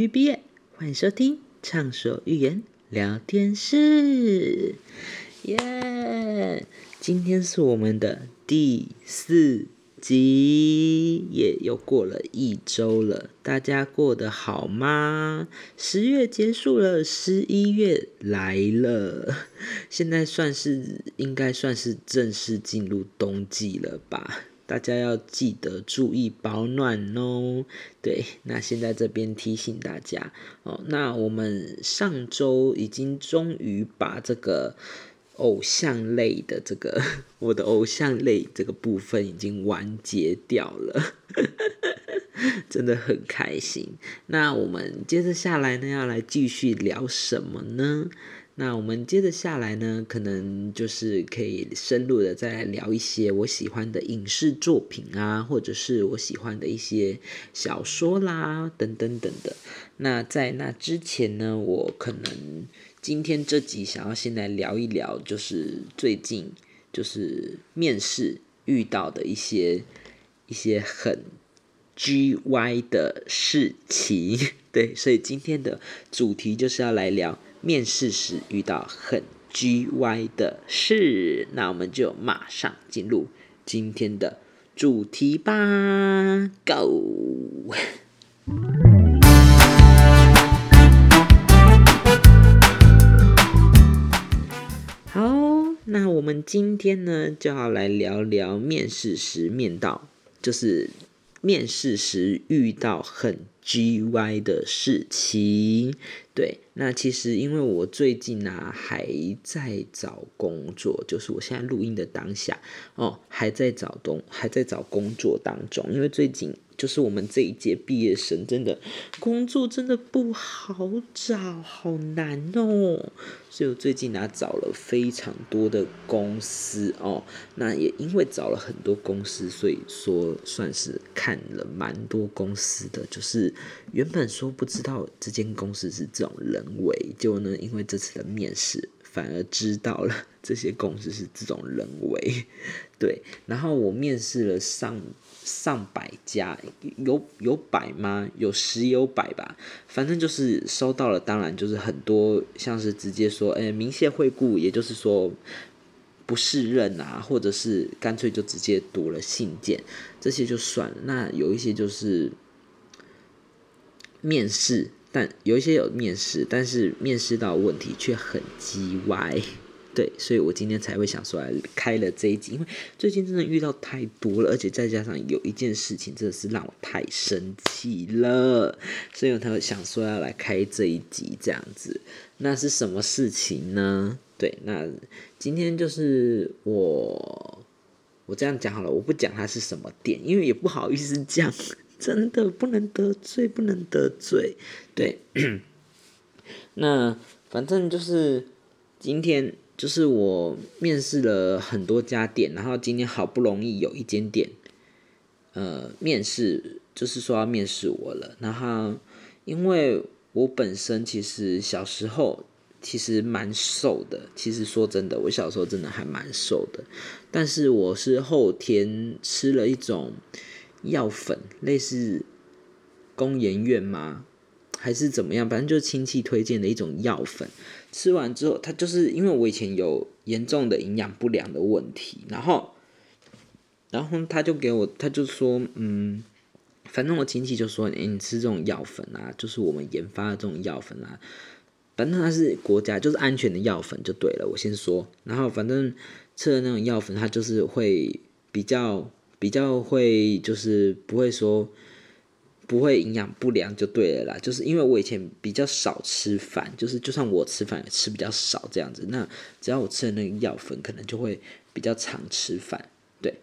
B B 业，欢迎收听畅所欲言聊天室，耶！今天是我们的第四集，也又过了一周了，大家过得好吗？十月结束了，十一月来了，现在算是应该算是正式进入冬季了吧？大家要记得注意保暖哦。对，那现在这边提醒大家哦，那我们上周已经终于把这个偶像类的这个 我的偶像类这个部分已经完结掉了，真的很开心。那我们接着下来呢，要来继续聊什么呢？那我们接着下来呢，可能就是可以深入的再聊一些我喜欢的影视作品啊，或者是我喜欢的一些小说啦，等等等的。那在那之前呢，我可能今天这集想要先来聊一聊，就是最近就是面试遇到的一些一些很 G Y 的事情。对，所以今天的主题就是要来聊。面试时遇到很 G Y 的事，那我们就马上进入今天的主题吧，Go！那我们今天呢就要来聊聊面试时面到，就是面试时遇到很 G Y 的事情，对。那其实，因为我最近啊还在找工作，就是我现在录音的当下哦，还在找东，还在找工作当中。因为最近就是我们这一届毕业生，真的工作真的不好找，好难哦。所以我最近啊找了非常多的公司哦，那也因为找了很多公司，所以说算是看了蛮多公司的，就是原本说不知道这间公司是这种人。为就呢，因为这次的面试，反而知道了这些公司是这种人为，对。然后我面试了上上百家，有有百吗？有十有百吧。反正就是收到了，当然就是很多，像是直接说，哎，明谢惠顾，也就是说不适任啊，或者是干脆就直接读了信件，这些就算了。那有一些就是面试。但有一些有面试，但是面试到问题却很叽歪，对，所以我今天才会想说来开了这一集，因为最近真的遇到太多了，而且再加上有一件事情真的是让我太生气了，所以我才会想说要来开这一集这样子。那是什么事情呢？对，那今天就是我我这样讲好了，我不讲它是什么店，因为也不好意思讲。真的不能得罪，不能得罪，对。那反正就是今天，就是我面试了很多家店，然后今天好不容易有一间店，呃，面试就是说要面试我了。然后因为我本身其实小时候其实蛮瘦的，其实说真的，我小时候真的还蛮瘦的，但是我是后天吃了一种。药粉类似公研院吗？还是怎么样？反正就是亲戚推荐的一种药粉。吃完之后，他就是因为我以前有严重的营养不良的问题，然后，然后他就给我，他就说，嗯，反正我亲戚就说，哎，你吃这种药粉啊，就是我们研发的这种药粉啊，反正它是国家就是安全的药粉就对了。我先说，然后反正吃的那种药粉，它就是会比较。比较会就是不会说不会营养不良就对了啦，就是因为我以前比较少吃饭，就是就算我吃饭也吃比较少这样子，那只要我吃了那个药粉，可能就会比较常吃饭。对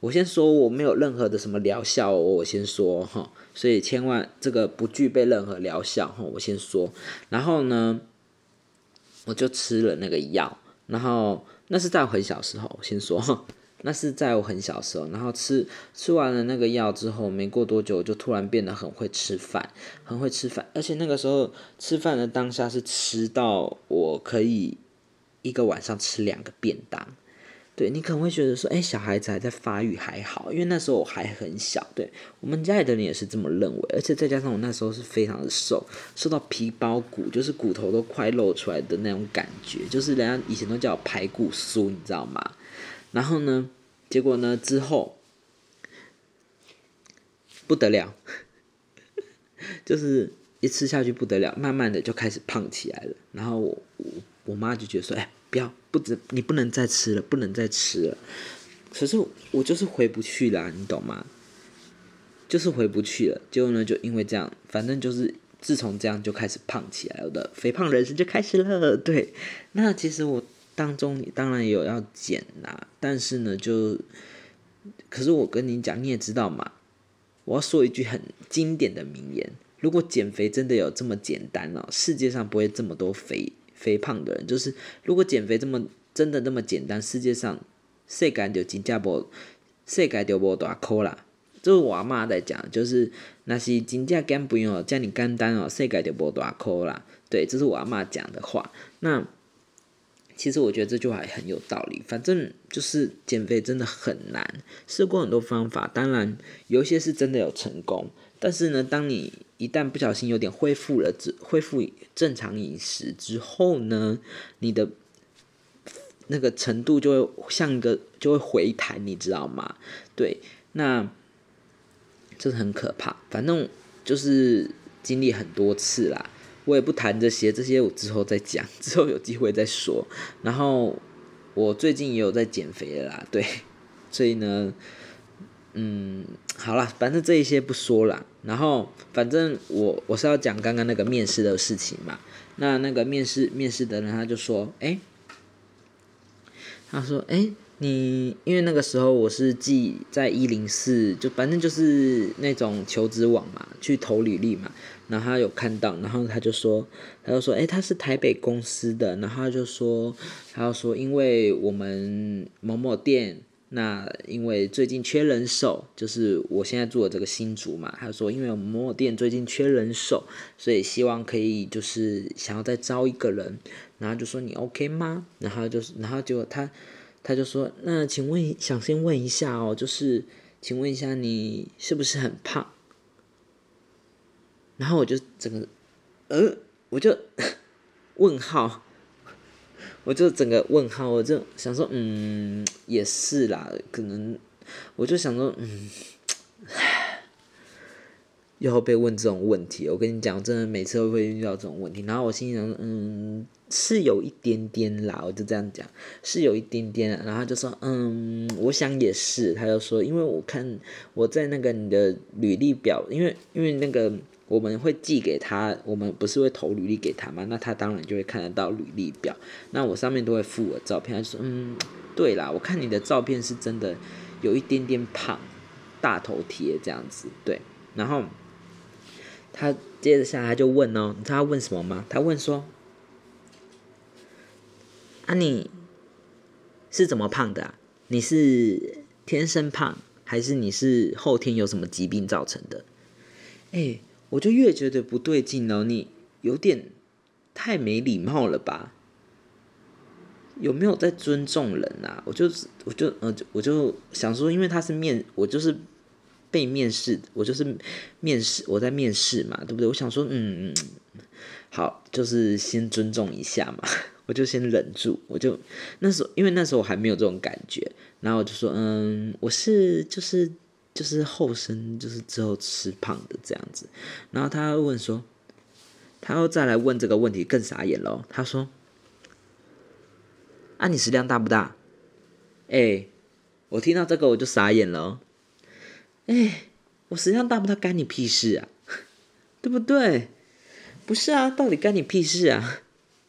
我先说我没有任何的什么疗效，我先说哈，所以千万这个不具备任何疗效哈，我先说。然后呢，我就吃了那个药，然后那是在我很小时候，我先说。那是在我很小时候，然后吃吃完了那个药之后，没过多久就突然变得很会吃饭，很会吃饭，而且那个时候吃饭的当下是吃到我可以一个晚上吃两个便当，对你可能会觉得说，哎，小孩子还在发育还好，因为那时候我还很小。对我们家里的人也是这么认为，而且再加上我那时候是非常的瘦，瘦到皮包骨，就是骨头都快露出来的那种感觉，就是人家以前都叫我排骨酥，你知道吗？然后呢，结果呢之后不得了，就是一吃下去不得了，慢慢的就开始胖起来了。然后我我妈就觉得说，哎。不要，不止你不能再吃了，不能再吃了。可是我就是回不去了，你懂吗？就是回不去了。结果呢，就因为这样，反正就是自从这样就开始胖起来了，我的肥胖人生就开始了。对，那其实我当中当然也有要减啦，但是呢，就可是我跟你讲，你也知道嘛，我要说一句很经典的名言：如果减肥真的有这么简单哦，世界上不会这么多肥。肥胖的人，就是如果减肥这么真的那么简单，世界上世界就真正无世界就无大苦啦。这是我阿妈在讲，就是那是真正减肥哦，叫你简单哦，世界就无大苦啦。对，这是我阿妈讲的话。那其实我觉得这句话也很有道理。反正就是减肥真的很难，试过很多方法，当然有一些是真的有成功。但是呢，当你一旦不小心有点恢复了，之恢复正常饮食之后呢，你的那个程度就会像一个就会回弹，你知道吗？对，那这是很可怕。反正就是经历很多次啦，我也不谈这些，这些我之后再讲，之后有机会再说。然后我最近也有在减肥啦，对，所以呢。嗯，好了，反正这一些不说了。然后，反正我我是要讲刚刚那个面试的事情嘛。那那个面试面试的人他就说，哎，他说，哎，你因为那个时候我是寄在一零四，就反正就是那种求职网嘛，去投履历嘛。然后他有看到，然后他就说，他就说，哎，他是台北公司的。然后他就说，他就说，因为我们某某店。那因为最近缺人手，就是我现在住的这个新竹嘛，他说因为我们某某店最近缺人手，所以希望可以就是想要再招一个人，然后就说你 OK 吗？然后就是然后就他他就说那请问想先问一下哦，就是请问一下你是不是很胖？然后我就整个呃我就 问号。我就整个问号，我就想说，嗯，也是啦，可能，我就想说，嗯，又被问这种问题，我跟你讲，真的每次都会遇到这种问题，然后我心想，嗯，是有一点点啦，我就这样讲，是有一点点，然后就说，嗯，我想也是，他就说，因为我看我在那个你的履历表，因为因为那个。我们会寄给他，我们不是会投履历给他吗？那他当然就会看得到履历表。那我上面都会附我照片，他说：“嗯，对啦，我看你的照片是真的有一点点胖，大头贴这样子。”对，然后他接着下来就问哦，你知道他问什么吗？他问说：“啊，你是怎么胖的？啊？你是天生胖，还是你是后天有什么疾病造成的？”哎。我就越觉得不对劲哦，你有点太没礼貌了吧？有没有在尊重人啊？我就我就呃，我就想说，因为他是面，我就是被面试，我就是面试，我在面试嘛，对不对？我想说，嗯嗯，好，就是先尊重一下嘛，我就先忍住，我就那时候，因为那时候我还没有这种感觉，然后我就说，嗯，我是就是。就是后生，就是之后吃胖的这样子，然后他问说，他又再来问这个问题，更傻眼了。他说：“啊，你食量大不大？”哎，我听到这个我就傻眼了。哎，我食量大不大干你屁事啊？对不对？不是啊，到底干你屁事啊？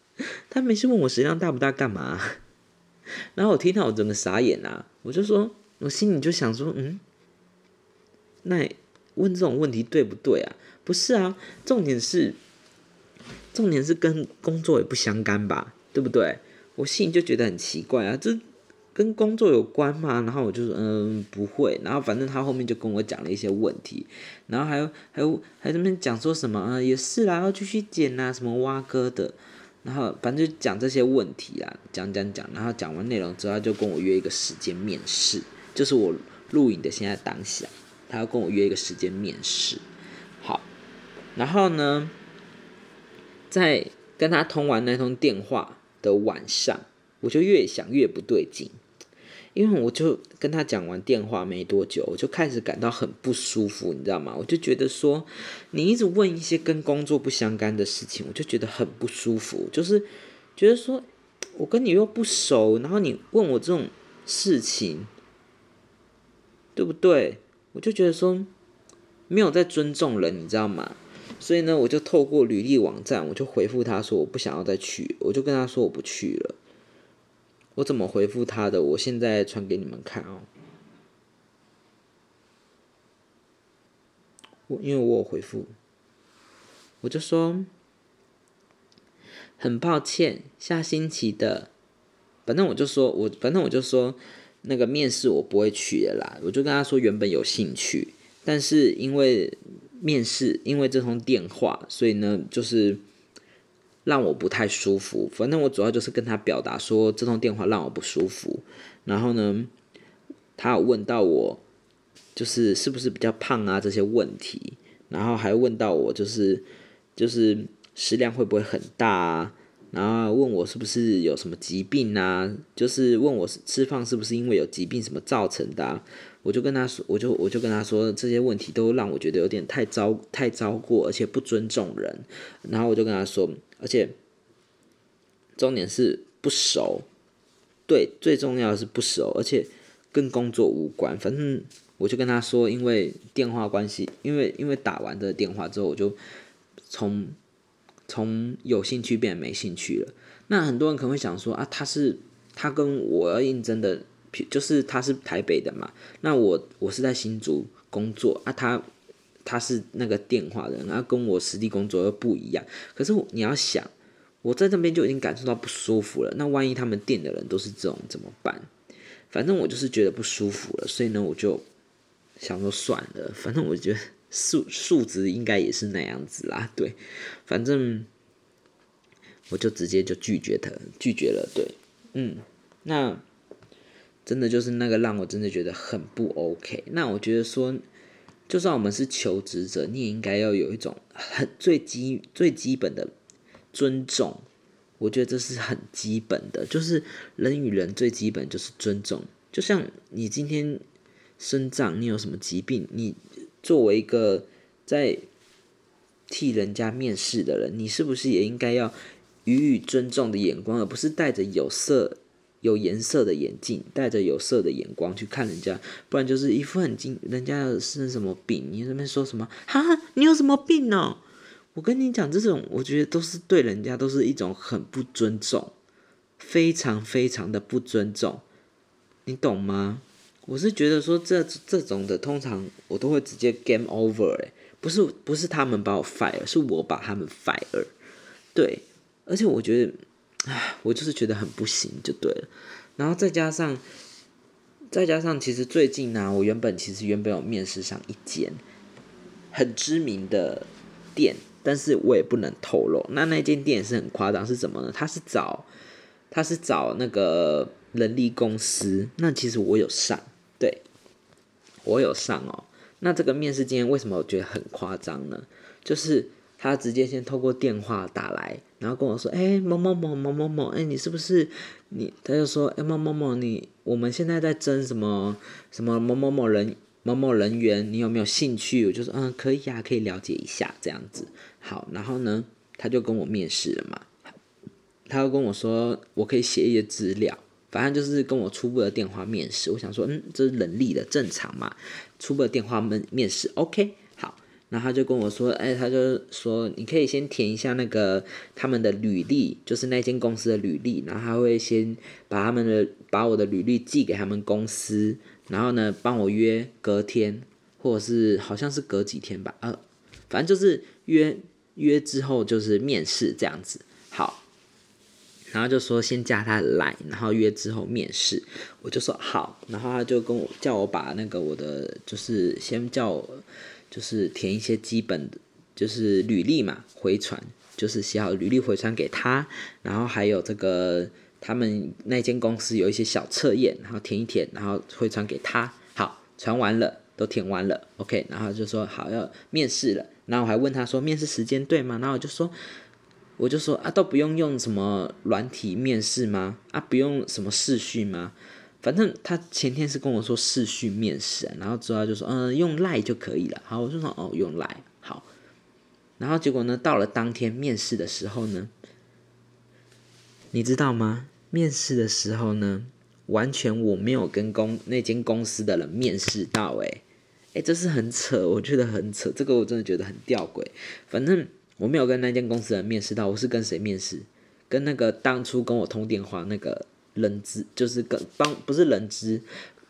他没事问我食量大不大干嘛？然后我听到我整个傻眼啊，我就说，我心里就想说，嗯。那问这种问题对不对啊？不是啊，重点是，重点是跟工作也不相干吧，对不对？我心里就觉得很奇怪啊，这跟工作有关吗？然后我就说，嗯，不会。然后反正他后面就跟我讲了一些问题，然后还有还有还在那边讲说什么啊，也是啦，要继续剪啊，什么挖哥的。然后反正就讲这些问题啊，讲讲讲，然后讲完内容之后，就跟我约一个时间面试，就是我录影的现在当下，他要跟我约一个时间面试。好，然后呢，在跟他通完那通电话的晚上，我就越想越不对劲。因为我就跟他讲完电话没多久，我就开始感到很不舒服，你知道吗？我就觉得说，你一直问一些跟工作不相干的事情，我就觉得很不舒服。就是觉得说，我跟你又不熟，然后你问我这种事情，对不对？我就觉得说，没有在尊重人，你知道吗？所以呢，我就透过履历网站，我就回复他说，我不想要再去，我就跟他说我不去了。我怎么回复他的？我现在传给你们看哦。我因为我有回复，我就说很抱歉，下星期的，反正我就说我反正我就说那个面试我不会去的啦。我就跟他说原本有兴趣，但是因为面试，因为这通电话，所以呢就是。让我不太舒服，反正我主要就是跟他表达说这通电话让我不舒服。然后呢，他有问到我，就是是不是比较胖啊这些问题，然后还问到我就是就是食量会不会很大啊，然后问我是不是有什么疾病啊，就是问我吃饭是不是因为有疾病什么造成的。我就跟他说，我就我就跟他说这些问题都让我觉得有点太糟太糟过，而且不尊重人。然后我就跟他说。而且重点是不熟，对，最重要的是不熟，而且跟工作无关。反正我就跟他说，因为电话关系，因为因为打完这电话之后，我就从从有兴趣变没兴趣了。那很多人可能会想说啊，他是他跟我要应征的，就是他是台北的嘛，那我我是在新竹工作啊，他。他是那个电话的，然后跟我实地工作又不一样。可是你要想，我在这边就已经感受到不舒服了。那万一他们店的人都是这种怎么办？反正我就是觉得不舒服了，所以呢，我就想说算了。反正我觉得数数值应该也是那样子啦。对，反正我就直接就拒绝他，拒绝了。对，嗯，那真的就是那个让我真的觉得很不 OK。那我觉得说。就算我们是求职者，你也应该要有一种很最基最基本的尊重。我觉得这是很基本的，就是人与人最基本就是尊重。就像你今天生长，你有什么疾病，你作为一个在替人家面试的人，你是不是也应该要予以尊重的眼光，而不是带着有色。有颜色的眼镜，带着有色的眼光去看人家，不然就是一副很惊，人家是什么病，你那边说什么？哈，你有什么病呢？我跟你讲，这种我觉得都是对人家都是一种很不尊重，非常非常的不尊重，你懂吗？我是觉得说这这种的，通常我都会直接 game over，哎，不是不是他们把我 fire，是我把他们 fire，对，而且我觉得。唉，我就是觉得很不行，就对了。然后再加上，再加上，其实最近呢，我原本其实原本有面试上一间很知名的店，但是我也不能透露。那那间店是很夸张，是什么呢？他是找他是找那个人力公司。那其实我有上，对，我有上哦。那这个面试经验为什么我觉得很夸张呢？就是。他直接先透过电话打来，然后跟我说：“哎，某某某某某某，哎，你是不是你？”他就说：“哎，某某某，你我们现在在争什么什么某某某人某某人员，你有没有兴趣？”我就说：“嗯，可以啊，可以了解一下这样子。”好，然后呢，他就跟我面试了嘛。他又跟我说：“我可以写一些资料，反正就是跟我初步的电话面试。”我想说：“嗯，这是人力的正常嘛，初步的电话面面试，OK 好。”然后他就跟我说：“哎，他就说你可以先填一下那个他们的履历，就是那间公司的履历。然后他会先把他们的把我的履历寄给他们公司，然后呢帮我约隔天，或者是好像是隔几天吧，呃，反正就是约约之后就是面试这样子。然后就说先加他来，然后约之后面试。我就说好，然后他就跟我叫我把那个我的就是先叫我。”就是填一些基本的，就是履历嘛，回传就是写好履历回传给他，然后还有这个他们那间公司有一些小测验，然后填一填，然后回传给他。好，传完了，都填完了，OK，然后就说好要面试了，然后我还问他说面试时间对吗？然后我就说。我就说啊，都不用用什么软体面试吗？啊，不用什么视讯吗？反正他前天是跟我说视讯面试，然后之后就说嗯，用赖就可以了。好，我就说哦，用赖好。然后结果呢，到了当天面试的时候呢，你知道吗？面试的时候呢，完全我没有跟公那间公司的人面试到，诶诶，这是很扯，我觉得很扯，这个我真的觉得很吊诡。反正。我没有跟那间公司的人面试到，我是跟谁面试？跟那个当初跟我通电话那个人资，就是跟帮不是人资，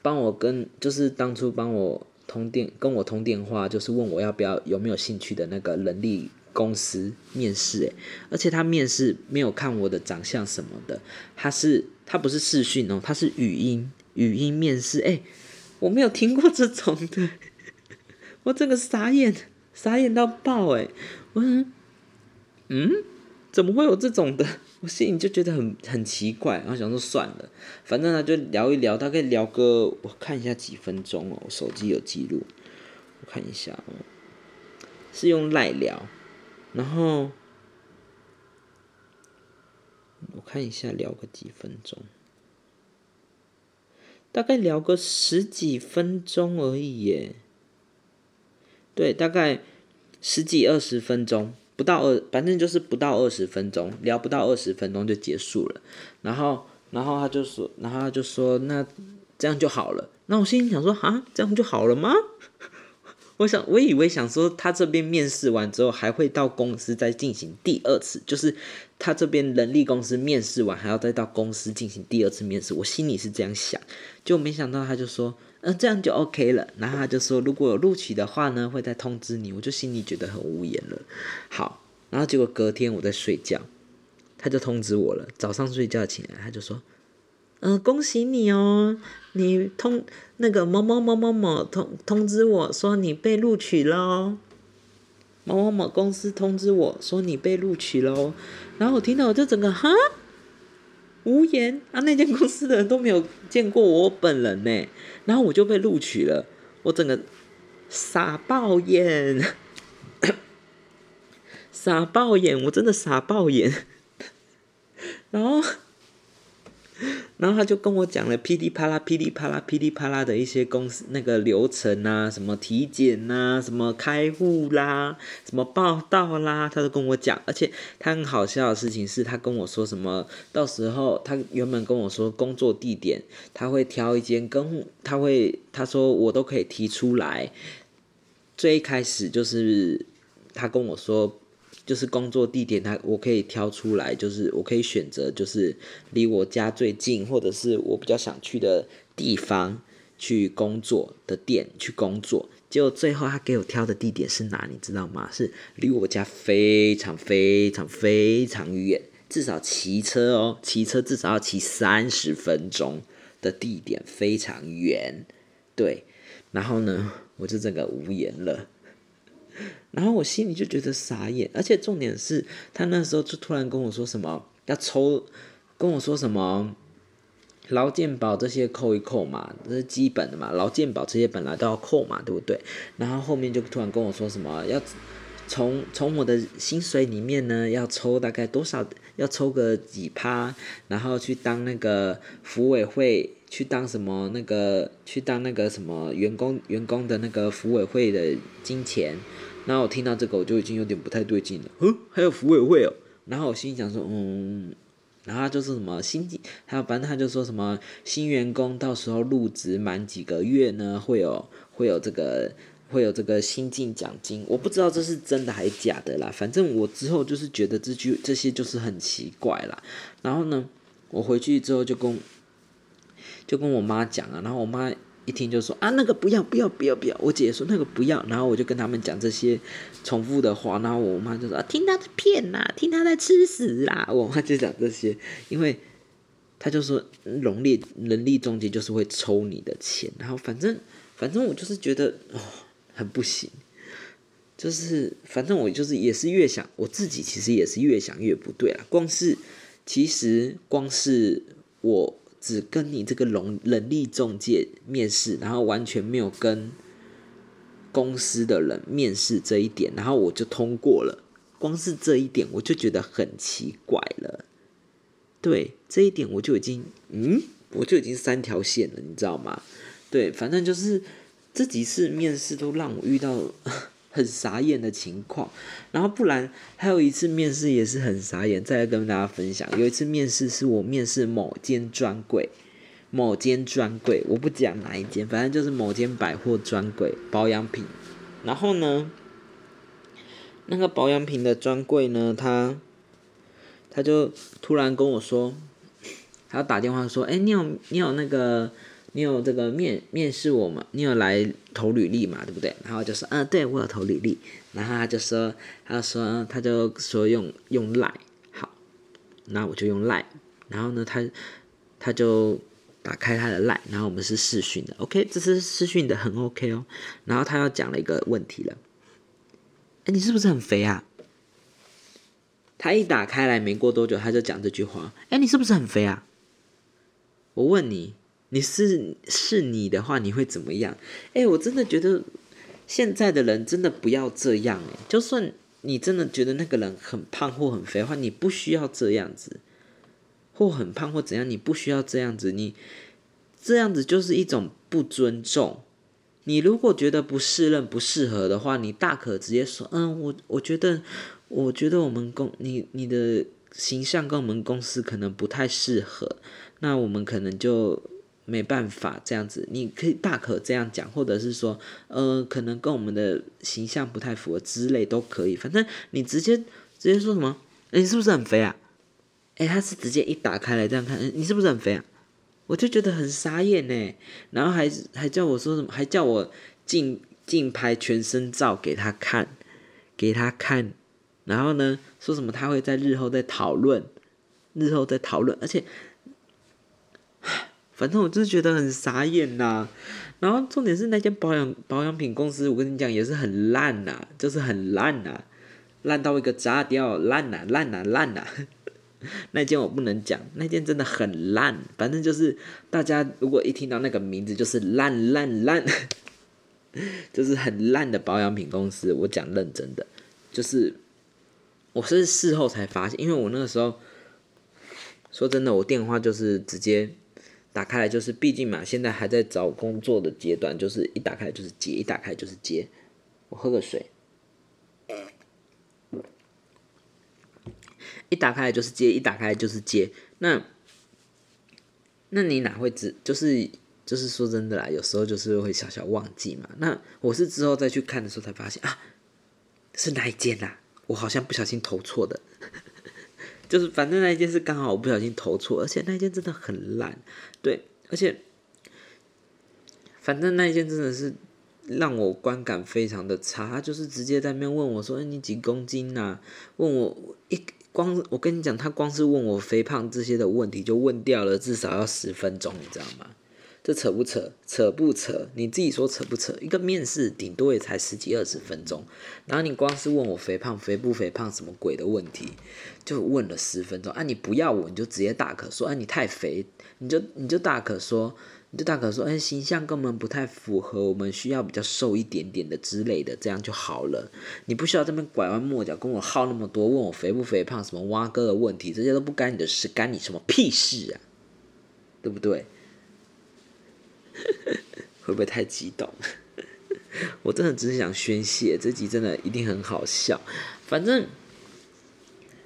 帮我跟就是当初帮我通电跟我通电话，就是问我要不要有没有兴趣的那个人力公司面试。诶，而且他面试没有看我的长相什么的，他是他不是视讯哦，他是语音语音面试。诶，我没有听过这种的，我整个傻眼傻眼到爆诶，我说。嗯，怎么会有这种的？我心里就觉得很很奇怪，然后想说算了，反正呢就聊一聊，大概聊个我看一下几分钟哦，我手机有记录，我看一下哦，是用赖聊，然后我看一下聊个几分钟，大概聊个十几分钟而已耶，对，大概十几二十分钟。不到二，反正就是不到二十分钟，聊不到二十分钟就结束了。然后，然后他就说，然后他就说，那这样就好了。那我心里想说，啊，这样就好了吗？我想，我以为想说，他这边面试完之后，还会到公司再进行第二次，就是他这边人力公司面试完，还要再到公司进行第二次面试。我心里是这样想，就没想到他就说。嗯，这样就 OK 了。然后他就说，如果有录取的话呢，会再通知你。我就心里觉得很无言了。好，然后结果隔天我在睡觉，他就通知我了。早上睡觉起来，他就说：“嗯，恭喜你哦，你通那个某某某某某通通知我说你被录取喽。某某某公司通知我说你被录取喽。”然后我听到我就整个哈。无言啊！那间公司的人都没有见过我本人呢，然后我就被录取了，我整个傻爆眼，傻爆眼，我真的傻爆眼，然后。然后他就跟我讲了噼里啪啦、噼里啪啦、噼里啪啦的一些公司那个流程啊，什么体检呐，什么开户啦，什么报道啦，他都跟我讲。而且他很好笑的事情是他跟我说什么，到时候他原本跟我说工作地点，他会挑一间跟他会他说我都可以提出来。最一开始就是他跟我说。就是工作地点，他我可以挑出来，就是我可以选择，就是离我家最近，或者是我比较想去的地方去工作的店去工作。结果最后他给我挑的地点是哪，你知道吗？是离我家非常非常非常远，至少骑车哦，骑车至少要骑三十分钟的地点，非常远。对，然后呢，我就整个无言了。然后我心里就觉得傻眼，而且重点是他那时候就突然跟我说什么要抽，跟我说什么劳健保这些扣一扣嘛，这是基本的嘛，劳健保这些本来都要扣嘛，对不对？然后后面就突然跟我说什么要从从我的薪水里面呢要抽大概多少，要抽个几趴，然后去当那个服委会。去当什么那个？去当那个什么员工？员工的那个服委会的金钱？然后我听到这个，我就已经有点不太对劲了。嗯，还有服委会哦。然后我心想说，嗯，然后就是什么新进，还有反正他就说什么新员工到时候入职满几个月呢，会有会有这个会有这个新进奖金。我不知道这是真的还是假的啦。反正我之后就是觉得这句这些就是很奇怪啦。然后呢，我回去之后就跟。就跟我妈讲啊，然后我妈一听就说啊，那个不要不要不要不要，我姐姐说那个不要，然后我就跟他们讲这些重复的话，然后我妈就说啊，听他在骗呐，听他在吃屎啦，我妈就讲这些，因为他就说农历人力中介就是会抽你的钱，然后反正反正我就是觉得哦很不行，就是反正我就是也是越想我自己其实也是越想越不对啊。光是其实光是我只跟你这个人人力中介面试，然后完全没有跟公司的人面试这一点，然后我就通过了。光是这一点我就觉得很奇怪了。对这一点我就已经嗯，我就已经三条线了，你知道吗？对，反正就是这几次面试都让我遇到。很傻眼的情况，然后不然还有一次面试也是很傻眼，再来跟大家分享。有一次面试是我面试某间专柜，某间专柜，我不讲哪一间，反正就是某间百货专柜保养品。然后呢，那个保养品的专柜呢，他他就突然跟我说，他打电话说：“哎，你有你有那个。”你有这个面面试我吗？你有来投履历嘛？对不对？然后就说，嗯，对我有投履历。然后他就说，他说，他就说用用赖，好，那我就用赖。然后呢，他他就打开他的赖，然后我们是试训的，OK，这是试训的，很 OK 哦。然后他又讲了一个问题了，哎，你是不是很肥啊？他一打开来没过多久，他就讲这句话，哎，你是不是很肥啊？我问你。你是是你的话，你会怎么样？哎，我真的觉得现在的人真的不要这样哎。就算你真的觉得那个人很胖或很肥的话，你不需要这样子，或很胖或怎样，你不需要这样子。你这样子就是一种不尊重。你如果觉得不适任、不适合的话，你大可直接说，嗯，我我觉得，我觉得我们公你你的形象跟我们公司可能不太适合，那我们可能就。没办法这样子，你可以大可这样讲，或者是说，呃，可能跟我们的形象不太符合之类都可以。反正你直接直接说什么，你是不是很肥啊？哎，他是直接一打开来这样看，你是不是很肥啊？我就觉得很傻眼呢。然后还还叫我说什么，还叫我竞竞拍全身照给他看，给他看。然后呢，说什么他会在日后再讨论，日后再讨论，而且。反正我就是觉得很傻眼呐，然后重点是那间保养保养品公司，我跟你讲也是很烂呐，就是很烂呐，烂到一个炸掉，烂呐烂呐烂呐。那间我不能讲，那间真的很烂。反正就是大家如果一听到那个名字，就是烂烂烂，就是很烂的保养品公司。我讲认真的，就是我是事后才发现，因为我那个时候说真的，我电话就是直接。打开来就是，毕竟嘛，现在还在找工作的阶段，就是一打开就是接，一打开就是接。我喝个水。一打开就是接，一打开就是接。那，那你哪会知？就是就是说真的啦，有时候就是会小小忘记嘛。那我是之后再去看的时候才发现啊，是哪一件呐？我好像不小心投错的。就是反正那一件是刚好我不小心投错，而且那一件真的很烂，对，而且反正那一件真的是让我观感非常的差。他就是直接在那边问我说：“哎，你几公斤呐？”问我一光，我跟你讲，他光是问我肥胖这些的问题就问掉了至少要十分钟，你知道吗？这扯不扯？扯不扯？你自己说扯不扯？一个面试顶多也才十几二十分钟，然后你光是问我肥胖肥不肥胖什么鬼的问题，就问了十分钟啊！你不要我，你就直接大可说，哎，你太肥，你就你就大可说，你就大可说，哎，形象根本不太符合，我们需要比较瘦一点点的之类的，这样就好了。你不需要这边拐弯抹角跟我耗那么多，问我肥不肥胖什么蛙哥的问题，这些都不干你的事，干你什么屁事啊？对不对？会不会太激动？我真的只是想宣泄，这集真的一定很好笑。反正，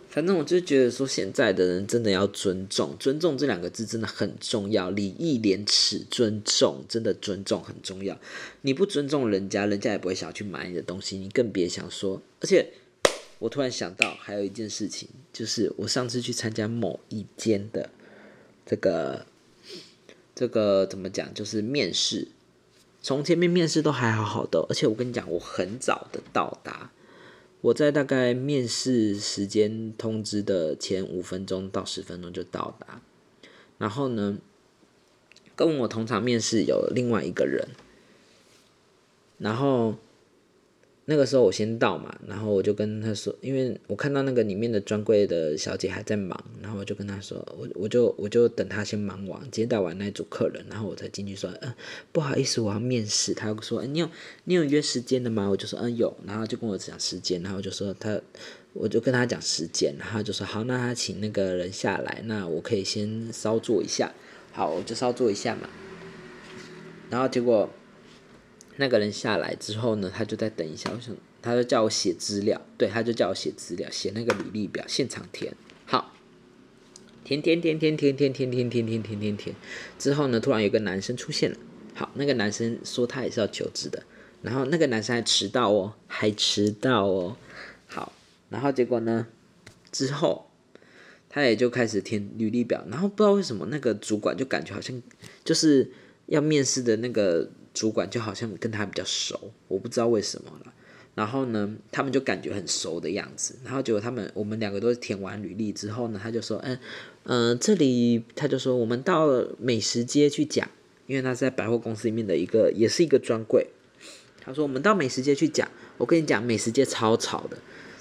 反正我就觉得说，现在的人真的要尊重，尊重这两个字真的很重要。礼义廉耻，尊重真的尊重很重要。你不尊重人家，人家也不会想要去买你的东西，你更别想说。而且，我突然想到还有一件事情，就是我上次去参加某一间的这个。这个怎么讲？就是面试，从前面面试都还好好的，而且我跟你讲，我很早的到达，我在大概面试时间通知的前五分钟到十分钟就到达。然后呢，跟我同场面试有另外一个人，然后那个时候我先到嘛，然后我就跟他说，因为我看到那个里面的专柜的小姐还在忙，然后我就跟他说，我我就我就等他先忙完，接待完那组客人，然后我才进去说，嗯，不好意思，我要面试。他说，你有你有约时间的吗？我就说，嗯，有。然后就跟我讲时间，然后就说他，我就跟他讲时间，然后就说好，那他请那个人下来，那我可以先稍坐一下，好，我就稍坐一下嘛。然后结果。那个人下来之后呢，他就在等一下，我想他就叫我写资料，对，他就叫我写资料，写那个履历表，现场填。好，填填填填填填填填填填填填。之后呢，突然有个男生出现了。好，那个男生说他也是要求职的，然后那个男生还迟到哦，还迟到哦。好，然后结果呢，之后他也就开始填履历表，然后不知道为什么那个主管就感觉好像就是要面试的那个。主管就好像跟他比较熟，我不知道为什么了。然后呢，他们就感觉很熟的样子。然后结果他们我们两个都填完履历之后呢，他就说：“嗯嗯，这里他就说我们到美食街去讲，因为他在百货公司里面的一个，也是一个专柜。他说我们到美食街去讲，我跟你讲，美食街超吵的。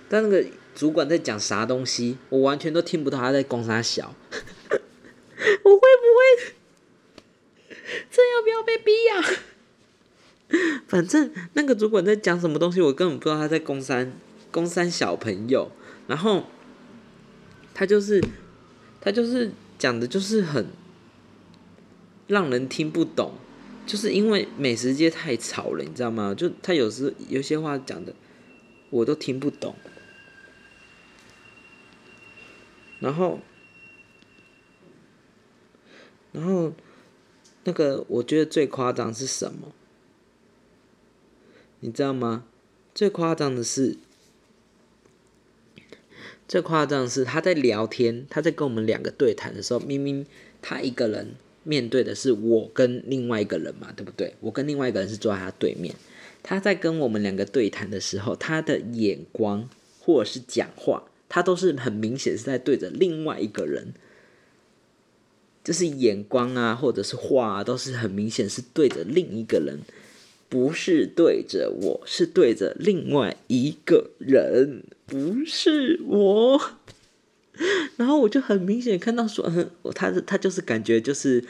但那个主管在讲啥东西，我完全都听不到他在攻啥小。我会不会这要不要被逼呀？” 反正那个主管在讲什么东西，我根本不知道他在攻三攻三小朋友，然后他就是他就是讲的就是很让人听不懂，就是因为美食街太吵了，你知道吗？就他有时有些话讲的我都听不懂，然后然后那个我觉得最夸张是什么？你知道吗？最夸张的是，最夸张的是他在聊天，他在跟我们两个对谈的时候，明明他一个人面对的是我跟另外一个人嘛，对不对？我跟另外一个人是坐在他对面，他在跟我们两个对谈的时候，他的眼光或者是讲话，他都是很明显是在对着另外一个人，就是眼光啊，或者是话啊，都是很明显是对着另一个人。不是对着我，是对着另外一个人，不是我。然后我就很明显看到说，嗯他他就是感觉就是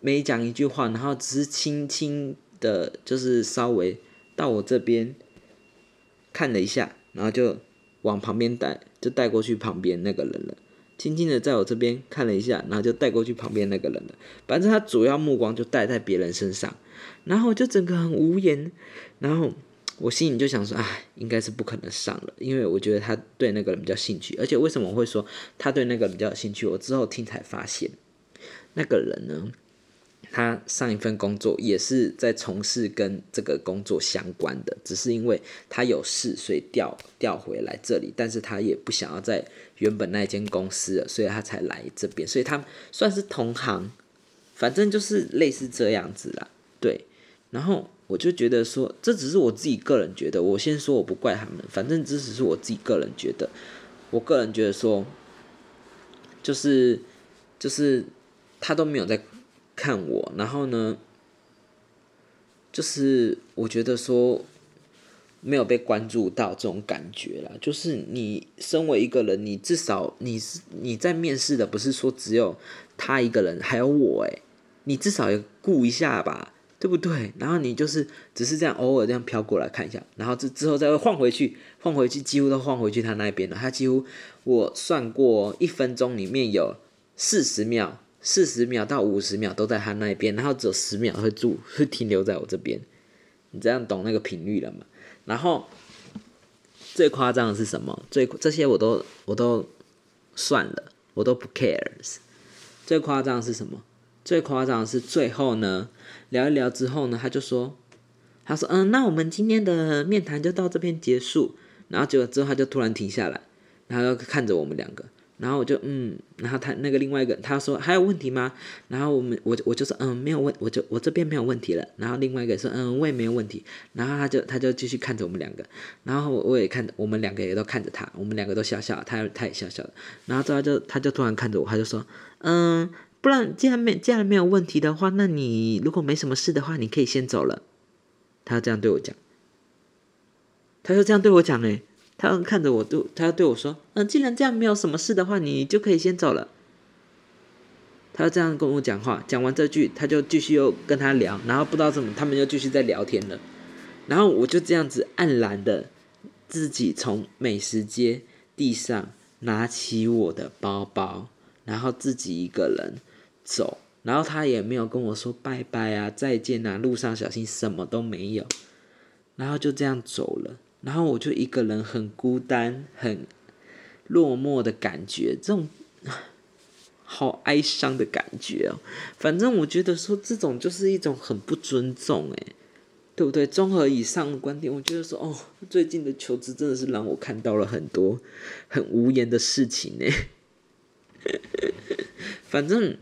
没讲一句话，然后只是轻轻的，就是稍微到我这边看了一下，然后就往旁边带，就带过去旁边那个人了。轻轻的在我这边看了一下，然后就带过去旁边那个人了。反正他主要目光就带在别人身上。然后我就整个很无言，然后我心里就想说，哎，应该是不可能上了，因为我觉得他对那个人比较兴趣，而且为什么我会说他对那个比较有兴趣？我之后听才发现，那个人呢，他上一份工作也是在从事跟这个工作相关的，只是因为他有事，所以调调回来这里，但是他也不想要在原本那间公司，所以他才来这边，所以他算是同行，反正就是类似这样子啦，然后我就觉得说，这只是我自己个人觉得。我先说我不怪他们，反正这只是我自己个人觉得。我个人觉得说，就是就是他都没有在看我。然后呢，就是我觉得说没有被关注到这种感觉啦。就是你身为一个人，你至少你是你在面试的，不是说只有他一个人，还有我诶，你至少要顾一下吧。对不对？然后你就是只是这样偶尔这样飘过来看一下，然后之之后再会换回去，换回去几乎都换回去他那边了。他几乎我算过一分钟里面有四十秒，四十秒到五十秒都在他那边，然后只有十秒会住会停留在我这边。你这样懂那个频率了吗？然后最夸张的是什么？最这些我都我都算了，我都不 cares。最夸张的是什么？最夸张的是最后呢，聊一聊之后呢，他就说，他说，嗯，那我们今天的面谈就到这边结束。然后结果之后他就突然停下来，然后看着我们两个，然后我就嗯，然后他那个另外一个他说还有问题吗？然后我们我我就说嗯没有问，我就我这边没有问题了。然后另外一个说嗯我也没有问题。然后他就他就继续看着我们两个，然后我也看我们两个也都看着他，我们两个都笑笑，他他也笑笑的。然后之后就他就突然看着我，他就说嗯。不然，既然没既然没有问题的话，那你如果没什么事的话，你可以先走了。他这样对我讲，他就这样对我讲哎，他看着我，都他要对我说，嗯，既然这样没有什么事的话，你就可以先走了。他就这样跟我讲话，讲完这句，他就继续又跟他聊，然后不知道怎么，他们又继续在聊天了。然后我就这样子黯然的自己从美食街地上拿起我的包包，然后自己一个人走。然后他也没有跟我说拜拜啊，再见啊，路上小心，什么都没有。然后就这样走了。然后我就一个人很孤单、很落寞的感觉，这种好哀伤的感觉哦。反正我觉得说这种就是一种很不尊重，诶，对不对？综合以上的观点，我觉得说哦，最近的求职真的是让我看到了很多很无言的事情呢。反正。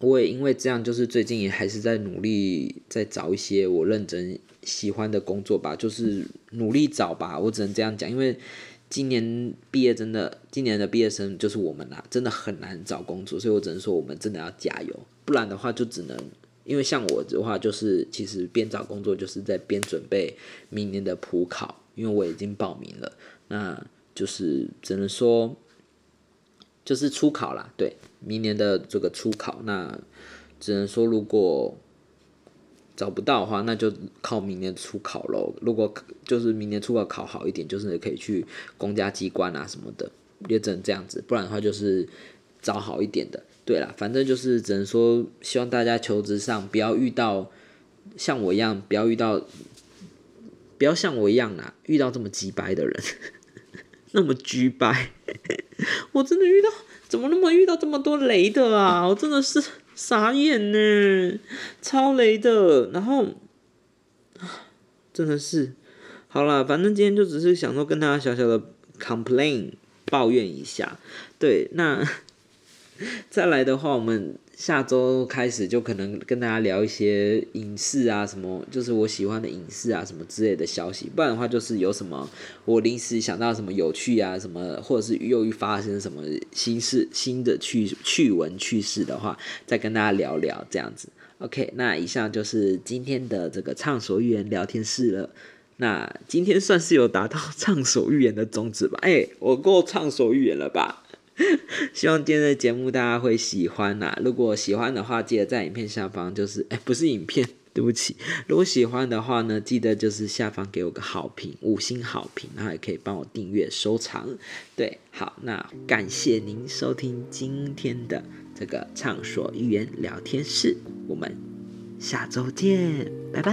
我也因为这样，就是最近也还是在努力，在找一些我认真喜欢的工作吧，就是努力找吧。我只能这样讲，因为今年毕业真的，今年的毕业生就是我们啦，真的很难找工作，所以我只能说我们真的要加油，不然的话就只能，因为像我的话，就是其实边找工作就是在边准备明年的普考，因为我已经报名了，那就是只能说。就是初考啦，对，明年的这个初考，那只能说如果找不到的话，那就靠明年初考喽。如果就是明年初考考好一点，就是可以去公家机关啊什么的，也只能这样子。不然的话，就是找好一点的。对啦，反正就是只能说，希望大家求职上不要遇到像我一样，不要遇到，不要像我一样啊，遇到这么鸡掰的人。那么居白，我真的遇到怎么那么遇到这么多雷的啊！我真的是傻眼呢，超雷的。然后，真的是，好了，反正今天就只是想说跟大家小小的 complain 抱怨一下。对，那 再来的话，我们。下周开始就可能跟大家聊一些影视啊，什么就是我喜欢的影视啊，什么之类的消息。不然的话，就是有什么我临时想到什么有趣啊，什么或者是又一发生什么新事、新的趣趣闻趣事的话，再跟大家聊聊这样子。OK，那以上就是今天的这个畅所欲言聊天室了。那今天算是有达到畅所欲言的宗旨吧？哎，我够畅所欲言了吧？希望今天的节目大家会喜欢呐！如果喜欢的话，记得在影片下方就是，哎，不是影片，对不起。如果喜欢的话呢，记得就是下方给我个好评，五星好评，然后也可以帮我订阅收藏。对，好，那感谢您收听今天的这个畅所欲言聊天室，我们下周见，拜拜。